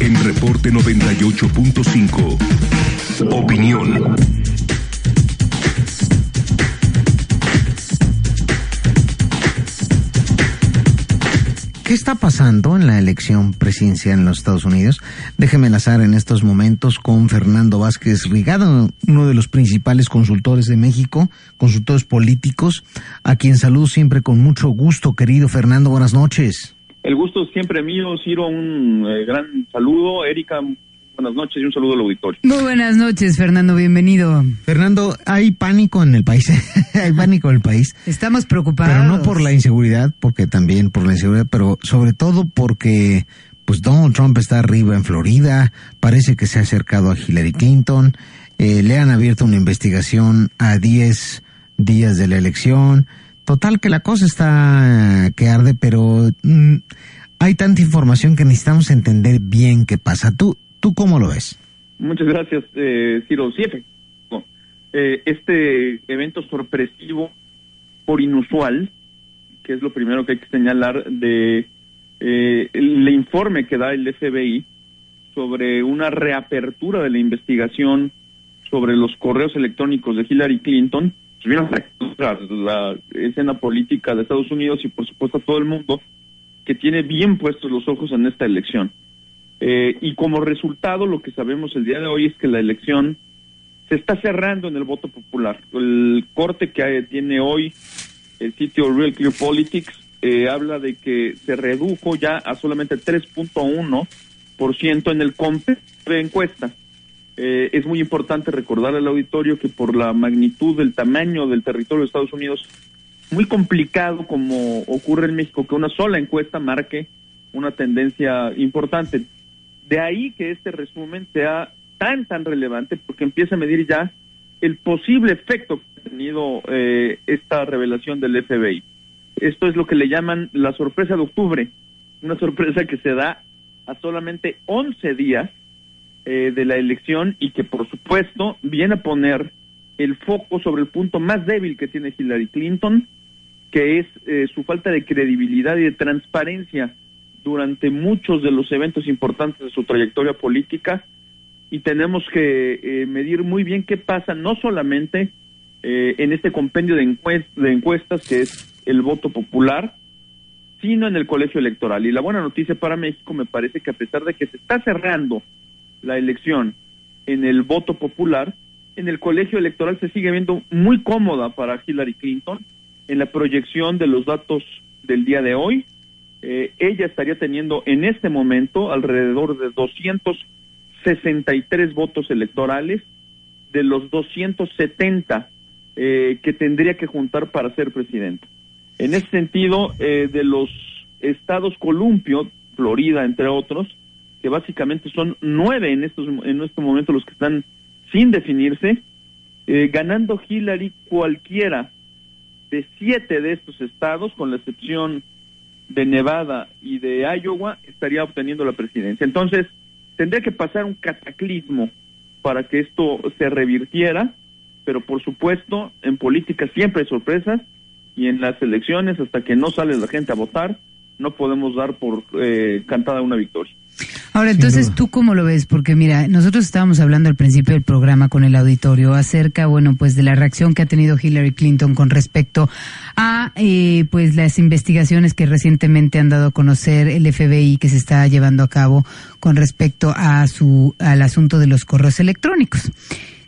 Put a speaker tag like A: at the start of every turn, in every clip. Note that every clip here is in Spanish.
A: en Reporte 98.5. Opinión.
B: ¿Qué está pasando en la elección presidencial en los Estados Unidos? Déjeme enlazar en estos momentos con Fernando Vázquez Rigado, uno de los principales consultores de México, consultores políticos, a quien saludo siempre con mucho gusto, querido Fernando. Buenas noches.
C: El gusto es siempre mío, Ciro. Un eh, gran saludo. Erika, buenas noches y un saludo al auditorio.
D: Muy buenas noches, Fernando, bienvenido.
B: Fernando, hay pánico en el país, hay pánico en el país.
D: Estamos preocupados.
B: Pero no por la inseguridad, porque también por la inseguridad, pero sobre todo porque pues Donald Trump está arriba en Florida, parece que se ha acercado a Hillary Clinton, eh, le han abierto una investigación a 10 días de la elección. Total que la cosa está que arde, pero mm, hay tanta información que necesitamos entender bien qué pasa. Tú, ¿Tú cómo lo ves?
C: Muchas gracias, eh, Ciro. Sí, eh, este evento sorpresivo por inusual, que es lo primero que hay que señalar de eh, el informe que da el FBI sobre una reapertura de la investigación sobre los correos electrónicos de Hillary Clinton, a la escena política de Estados Unidos y por supuesto a todo el mundo que tiene bien puestos los ojos en esta elección. Eh, y como resultado, lo que sabemos el día de hoy es que la elección se está cerrando en el voto popular. El corte que tiene hoy el sitio Real Clear Politics eh, habla de que se redujo ya a solamente 3.1% en el comp de encuesta. Eh, es muy importante recordar al auditorio que por la magnitud del tamaño del territorio de Estados Unidos, muy complicado como ocurre en México que una sola encuesta marque una tendencia importante. De ahí que este resumen sea tan, tan relevante porque empieza a medir ya el posible efecto que ha tenido eh, esta revelación del FBI. Esto es lo que le llaman la sorpresa de octubre, una sorpresa que se da a solamente 11 días eh, de la elección y que por supuesto viene a poner el foco sobre el punto más débil que tiene Hillary Clinton, que es eh, su falta de credibilidad y de transparencia durante muchos de los eventos importantes de su trayectoria política y tenemos que eh, medir muy bien qué pasa no solamente eh, en este compendio de, encuestas que es el voto popular, sino en el colegio electoral. Y la buena noticia para México me parece que a pesar de que se está cerrando la elección en el voto popular, en el colegio electoral se sigue viendo muy cómoda para Hillary Clinton en la proyección de los datos del día de hoy eh, ella estaría teniendo en este momento alrededor de 263 votos electorales de los 270 eh, que tendría que juntar para ser presidente. En ese sentido, eh, de los estados columpio, Florida entre otros, que básicamente son nueve en estos en este momento los que están sin definirse, ganando Hillary cualquiera de siete de estos estados, con la excepción de Nevada y de Iowa estaría obteniendo la presidencia. Entonces, tendría que pasar un cataclismo para que esto se revirtiera, pero por supuesto, en política siempre hay sorpresas y en las elecciones, hasta que no sale la gente a votar, no podemos dar por eh, cantada una victoria.
D: Ahora, entonces, ¿tú cómo lo ves? Porque mira, nosotros estábamos hablando al principio del programa con el auditorio acerca, bueno, pues de la reacción que ha tenido Hillary Clinton con respecto a, eh, pues, las investigaciones que recientemente han dado a conocer el FBI que se está llevando a cabo con respecto a su, al asunto de los correos electrónicos.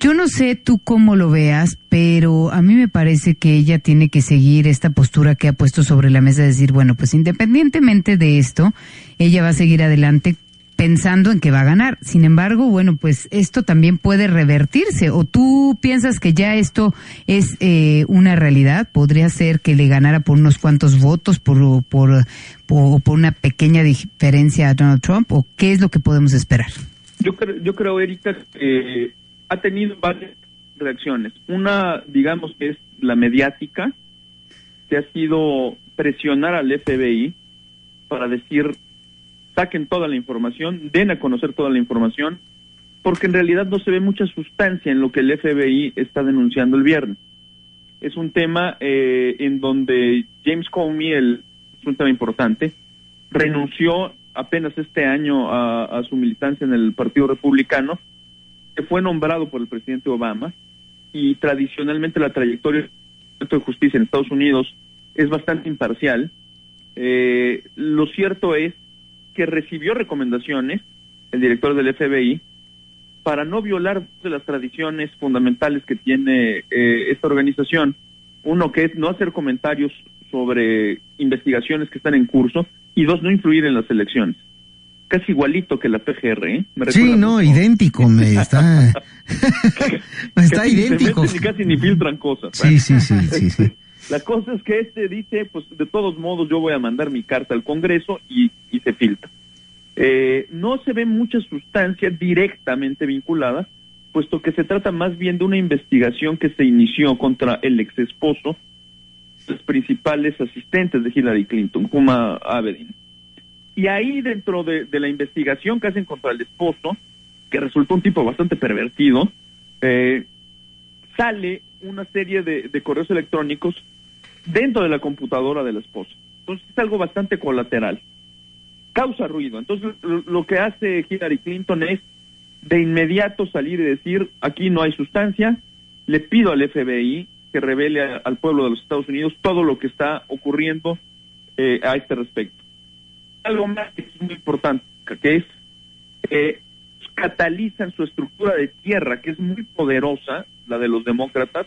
D: Yo no sé tú cómo lo veas, pero a mí me parece que ella tiene que seguir esta postura que ha puesto sobre la mesa, de decir, bueno, pues independientemente de esto, ella va a seguir adelante pensando en que va a ganar. Sin embargo, bueno, pues esto también puede revertirse. ¿O tú piensas que ya esto es eh, una realidad? ¿Podría ser que le ganara por unos cuantos votos, por, por, por, por una pequeña diferencia a Donald Trump? ¿O qué es lo que podemos esperar?
C: Yo creo, yo creo Erika, que ha tenido varias reacciones. Una, digamos, que es la mediática, que ha sido presionar al FBI para decir, saquen toda la información, den a conocer toda la información, porque en realidad no se ve mucha sustancia en lo que el FBI está denunciando el viernes. Es un tema eh, en donde James Comey, el, es un tema importante, renunció apenas este año a, su militancia en el Partido Republicano, que fue nombrado por el presidente Obama y tradicionalmente la trayectoria de justicia en Estados Unidos es bastante imparcial. Eh, lo cierto es que recibió recomendaciones el director del FBI para no violar de las tradiciones fundamentales que tiene eh, esta organización. Uno que es no hacer comentarios sobre investigaciones que están en curso y dos, no influir en las elecciones. Casi igualito que la PGR, ¿eh?
B: sí, no, idéntico, me está, está idéntico.
C: Ni casi ni filtran cosas.
B: Sí, sí, sí, sí, sí.
C: La cosa es que este dice, pues de todos modos yo voy a mandar mi carta al Congreso y se filtra. Eh, no se ve mucha sustancia directamente vinculada, puesto que se trata más bien de una investigación que se inició contra el ex esposo, los principales asistentes de Hillary Clinton, Kuma Abedin. Y ahí dentro de, la investigación que hacen contra el esposo, que resultó un tipo bastante pervertido, eh, sale una serie de, de correos electrónicos dentro de la computadora del esposo. Entonces es algo bastante colateral causa ruido. Entonces, lo que hace Hillary Clinton es de inmediato salir y decir, aquí no hay sustancia, le pido al FBI que revele al pueblo de los Estados Unidos todo lo que está ocurriendo eh, a este respecto. Algo más que es muy importante, que es eh, catalizan su estructura de tierra, que es muy poderosa, la de los demócratas,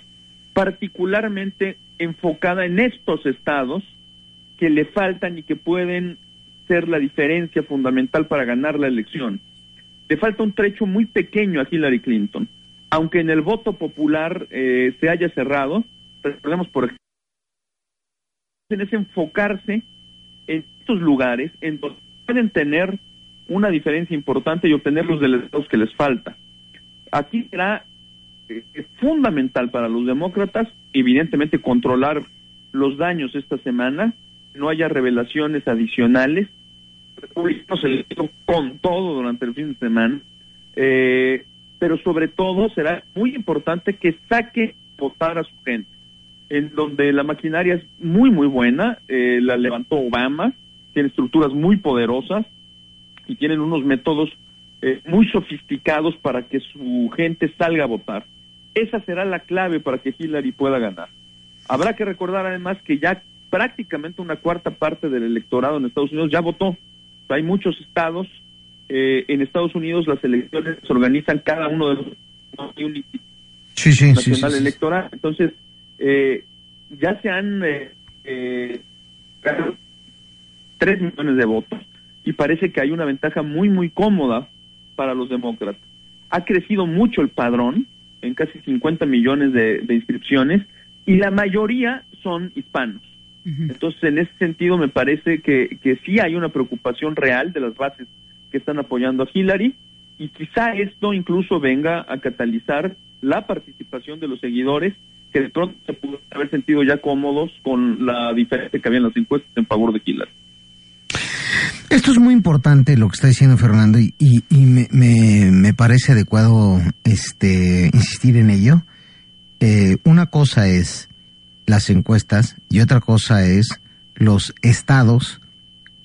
C: particularmente enfocada en estos estados que le faltan y que pueden ser la diferencia fundamental para ganar la elección. Le falta un trecho muy pequeño a Hillary Clinton. Aunque en el voto popular eh, se haya cerrado, recordemos por ejemplo, es enfocarse en estos lugares en donde pueden tener una diferencia importante y obtener los delegados que les falta. Aquí será eh, fundamental para los demócratas, evidentemente, controlar los daños esta semana no haya revelaciones adicionales. Republicanos se con todo durante el fin de semana, eh, pero sobre todo será muy importante que saque votar a su gente, en donde la maquinaria es muy, muy buena, eh, la levantó Obama, tiene estructuras muy poderosas y tienen unos métodos eh, muy sofisticados para que su gente salga a votar. Esa será la clave para que Hillary pueda ganar. Habrá que recordar además que ya prácticamente una cuarta parte del electorado en Estados Unidos ya votó. Hay muchos estados. Eh, en Estados Unidos las elecciones se organizan cada uno de los
B: sí, sí,
C: nacional electoral. Entonces, eh, ya se han eh, eh, tres millones de votos y parece que hay una ventaja muy, muy cómoda para los demócratas. Ha crecido mucho el padrón en casi 50 millones de inscripciones y la mayoría son hispanos. Entonces, en ese sentido, me parece que, que sí hay una preocupación real de las bases que están apoyando a Hillary y quizá esto incluso venga a catalizar la participación de los seguidores que de pronto se pudo haber sentido ya cómodos con la diferencia que había en las encuestas en favor de Hillary.
B: Esto es muy importante lo que está diciendo Fernando y, y, me, me, parece adecuado este insistir en ello. Eh, una cosa es las encuestas y otra cosa es los estados,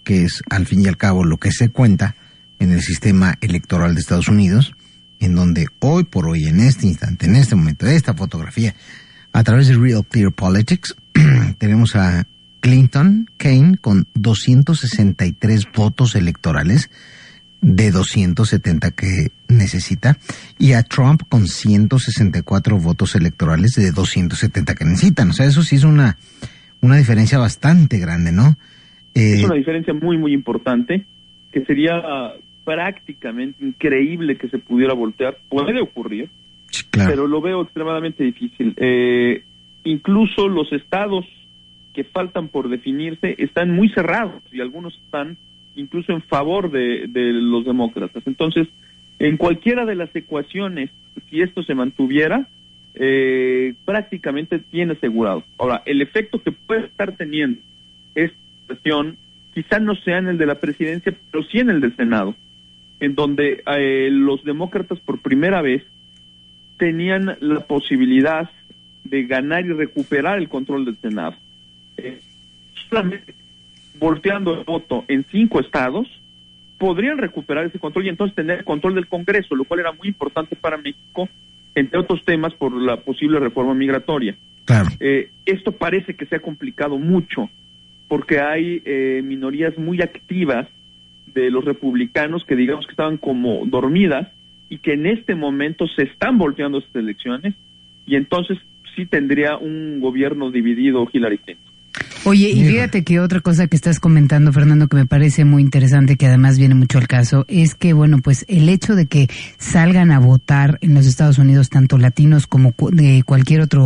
B: que es al fin y al cabo lo que se cuenta en el sistema electoral de Estados Unidos, en donde hoy por hoy, en este instante, en este momento, esta fotografía, a través de Real Clear Politics, tenemos a Clinton Kane con 263 votos electorales de 270 que necesita y a Trump con 164 votos electorales de 270 que necesitan. O sea, eso sí es una, una diferencia bastante grande, ¿no?
C: es eh, una diferencia muy, muy importante que sería prácticamente increíble que se pudiera voltear. Puede ocurrir, pero lo veo extremadamente difícil. Eh, incluso los estados que faltan por definirse están muy cerrados y algunos están incluso en favor de, los demócratas. Entonces, en cualquiera de las ecuaciones, si esto se mantuviera, eh, prácticamente tiene asegurado. Ahora, el efecto que puede estar teniendo esta situación quizá no sea en el de la presidencia, pero sí en el del Senado, en donde eh, los demócratas por primera vez tenían la posibilidad de ganar y recuperar el control del Senado. Eh, solamente volteando el voto en cinco estados, podrían recuperar ese control y entonces tener control del Congreso, lo cual era muy importante para México, entre otros temas por la posible reforma migratoria.
B: Claro.
C: Eh, esto parece que se ha complicado mucho porque hay eh, minorías muy activas de los republicanos que digamos que estaban como dormidas y que en este momento se están volteando estas elecciones y entonces sí tendría un gobierno dividido Hillary Clinton.
D: Oye, y fíjate que otra cosa que estás comentando, Fernando, que me parece muy interesante, que además viene mucho al caso, es que, bueno, pues el hecho de que salgan a votar en los Estados Unidos tanto latinos como de cualquier otra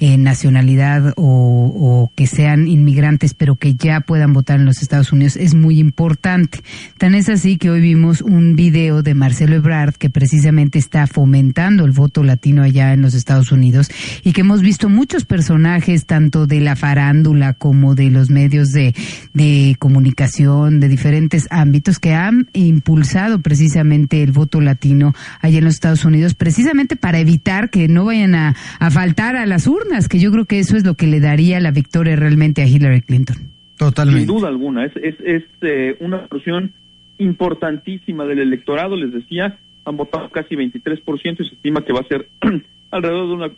D: eh, nacionalidad o, que sean inmigrantes, pero que ya puedan votar en los Estados Unidos, es muy importante. Tan es así que hoy vimos un video de Marcelo Ebrard que precisamente está fomentando el voto latino allá en los Estados Unidos y que hemos visto muchos personajes, tanto de la farándula como como de los medios de, de comunicación de diferentes ámbitos que han impulsado precisamente el voto latino allá en los Estados Unidos, precisamente para evitar que no vayan a, faltar a las urnas, que yo creo que eso es lo que le daría la victoria realmente a Hillary Clinton.
C: Totalmente. Sin duda alguna, es, es, es eh, una porción importantísima del electorado, les decía, han votado casi 23% y se estima que va a ser alrededor de una,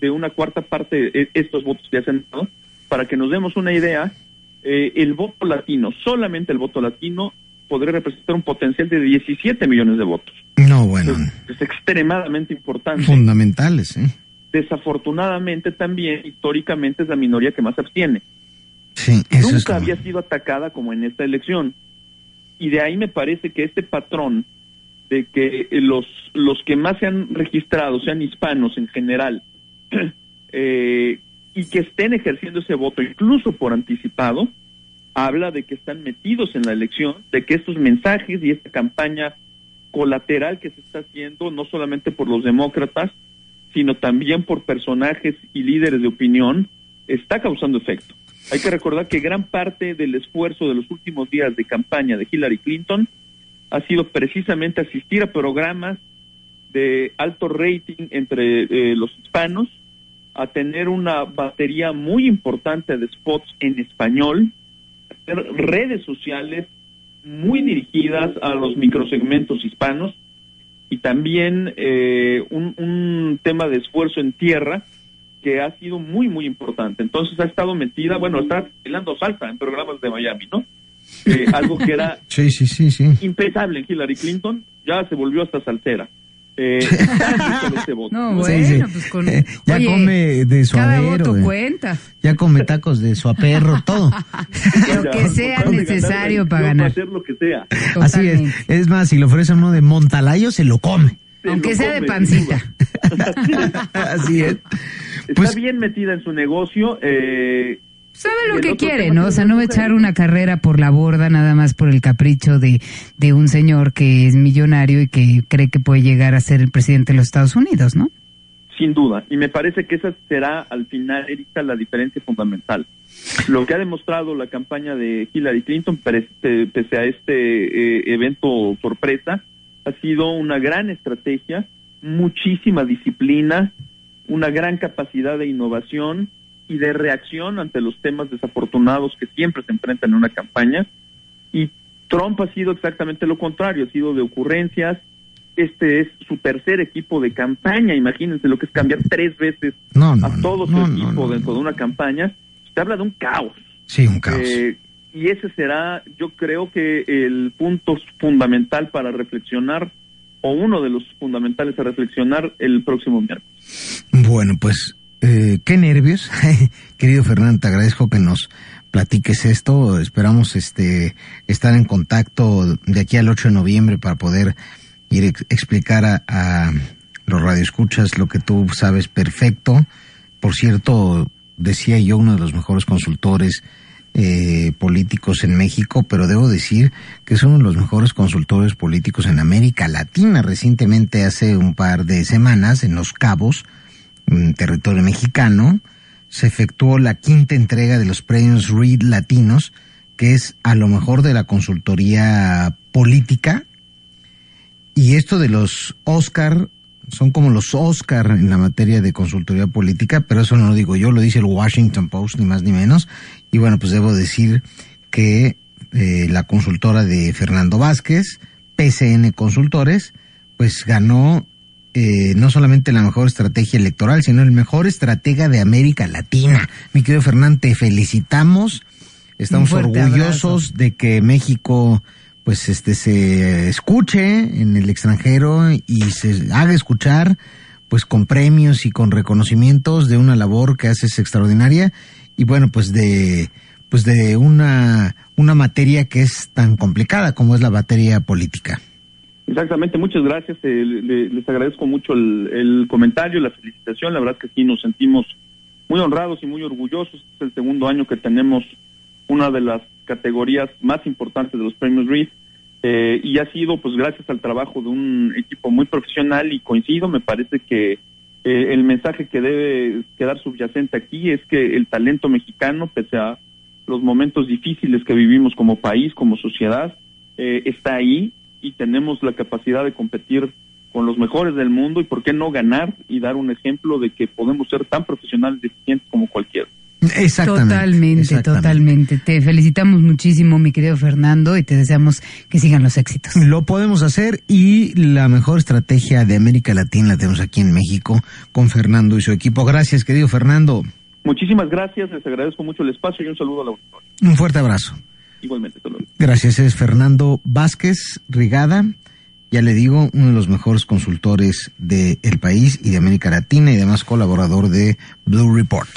C: de, una cuarta parte de estos votos que se han dado para que nos demos una idea, eh, el voto latino, solamente el voto latino, podría representar un potencial de 17 millones de votos.
B: No, bueno.
C: Es, extremadamente importante.
B: Fundamentales, ¿eh?
C: Desafortunadamente también, históricamente, es la minoría que más abstiene.
B: Sí,
C: eso Nunca había sido atacada como en esta elección. Y de ahí me parece que este patrón de que los, los que más se han registrado sean hispanos en general, eh, y que estén ejerciendo ese voto incluso por anticipado, habla de que están metidos en la elección, de que estos mensajes y esta campaña colateral que se está haciendo, no solamente por los demócratas, sino también por personajes y líderes de opinión, está causando efecto. Hay que recordar que gran parte del esfuerzo de los últimos días de campaña de Hillary Clinton ha sido precisamente asistir a programas de alto rating entre eh, los hispanos, a tener una batería muy importante de spots en español, hacer redes sociales muy dirigidas a los microsegmentos hispanos y también eh, un, tema de esfuerzo en tierra que ha sido muy, muy importante. Entonces ha estado metida, bueno, está bailando salsa en programas de Miami, ¿no? Eh, algo que era
B: sí, sí, sí, sí.
C: impensable en Hillary Clinton, ya se volvió hasta saltera. Eh,
D: no, bueno, pues con... Eh,
B: ya come de
D: cada voto
B: eh.
D: cuenta.
B: Ya come tacos de su aperro, todo.
D: lo que sea necesario para ganar.
C: Hacer lo que sea.
B: Así es. Es más, si le ofrecen uno de Montalayo, se lo come.
D: Aunque sea de pancita.
B: Así es.
C: Está pues bien metida en su negocio. Eh,
D: sabe lo que quiere, ¿no? O sea, no va a echar una carrera por la borda nada más por el capricho de, de un señor que es millonario y que cree que puede llegar a ser el presidente de los Estados Unidos, ¿no?
C: Sin duda, y me parece que esa será al final, Erika, la diferencia fundamental. Lo que ha demostrado la campaña de Hillary Clinton, pese a este eh, evento sorpresa, ha sido una gran estrategia, muchísima disciplina, una gran capacidad de innovación y de reacción ante los temas desafortunados que siempre se enfrentan en una campaña. Y Trump ha sido exactamente lo contrario, ha sido de ocurrencias. Este es su tercer equipo de campaña. Imagínense lo que es cambiar tres veces a todo su equipo dentro de una campaña. Usted habla de un caos.
B: Sí, un caos.
C: Eh, y ese será, yo creo que el punto fundamental para reflexionar, o uno de los fundamentales a reflexionar el próximo miércoles.
B: Bueno, pues eh, qué nervios. Querido Fernando, te agradezco que nos platiques esto. Esperamos este estar en contacto de aquí al 8 de noviembre para poder ir a explicar a, a los radioescuchas lo que tú sabes perfecto. Por cierto, decía yo, uno de los mejores consultores eh, políticos en México, pero debo decir que es uno de los mejores consultores políticos en América Latina. Recientemente, hace un par de semanas, en Los Cabos, en territorio mexicano, se efectuó la quinta entrega de los premios Reed Latinos, que es a lo mejor de la consultoría política. Y esto de los Oscar son como los Oscar en la materia de consultoría política, pero eso no lo digo yo, lo dice el Washington Post, ni más ni menos. Y bueno, pues debo decir que eh, la consultora de Fernando Vázquez, PCN Consultores, pues ganó eh, no solamente la mejor estrategia electoral, sino el mejor estratega de América Latina. Mi querido Fernando, te felicitamos. Estamos orgullosos de que México pues este se escuche en el extranjero y se haga escuchar pues con premios y con reconocimientos de una labor que haces extraordinaria y bueno pues de pues de una una materia que es tan complicada como es la materia política.
C: Exactamente, muchas gracias. Eh, les agradezco mucho el, comentario, la felicitación. La verdad que sí nos sentimos muy honrados y muy orgullosos. Este es el segundo año que tenemos una de las categorías más importantes de los premios Reed. Eh, y ha sido pues gracias al trabajo de un equipo muy profesional y coincido, me parece que eh, el mensaje que debe quedar subyacente aquí es que el talento mexicano, pese a los momentos difíciles que vivimos como país, como sociedad, está ahí y tenemos la capacidad de competir con los mejores del mundo y por qué no ganar y dar un ejemplo de que podemos ser tan profesionales y eficientes como cualquiera.
B: Exactamente.
D: Totalmente, totalmente. Te felicitamos muchísimo, mi querido Fernando, y te deseamos que sigan los éxitos.
B: Lo podemos hacer y la mejor estrategia de América Latina la tenemos aquí en México con Fernando y su equipo. Gracias, querido Fernando.
C: Muchísimas gracias, les agradezco mucho el espacio y un saludo a la auditoría.
B: Un fuerte abrazo.
C: Igualmente,
B: Gracias, es Fernando Vázquez Rigada, ya le digo, uno de los mejores consultores del país y de América Latina y además colaborador de Blue Report.